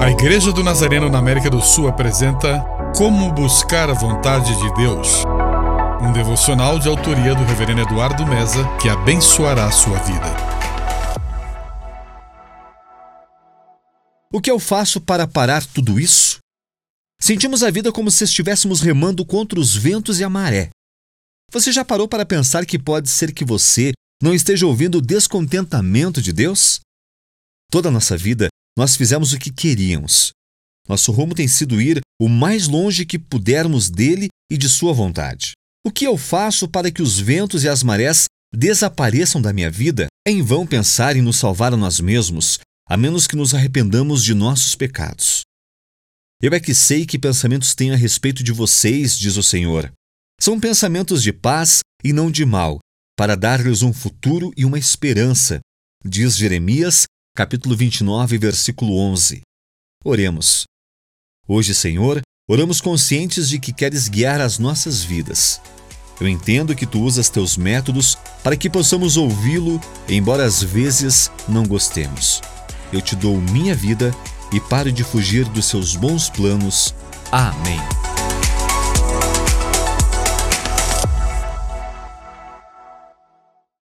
A Igreja do Nazareno na América do Sul apresenta Como Buscar a Vontade de Deus. Um devocional de autoria do Reverendo Eduardo Meza que abençoará a sua vida. O que eu faço para parar tudo isso? Sentimos a vida como se estivéssemos remando contra os ventos e a maré. Você já parou para pensar que pode ser que você não esteja ouvindo o descontentamento de Deus? Toda a nossa vida, nós fizemos o que queríamos. Nosso rumo tem sido ir o mais longe que pudermos dele e de sua vontade. O que eu faço para que os ventos e as marés desapareçam da minha vida? É em vão pensar em nos salvar a nós mesmos, a menos que nos arrependamos de nossos pecados. Eu é que sei que pensamentos tenho a respeito de vocês, diz o Senhor. São pensamentos de paz e não de mal, para dar-lhes um futuro e uma esperança, diz Jeremias, capítulo 29, versículo 11. Oremos. Hoje, Senhor, oramos conscientes de que queres guiar as nossas vidas. Eu entendo que tu usas teus métodos para que possamos ouvi-lo, embora às vezes não gostemos. Eu te dou minha vida e pare de fugir dos seus bons planos. Amém.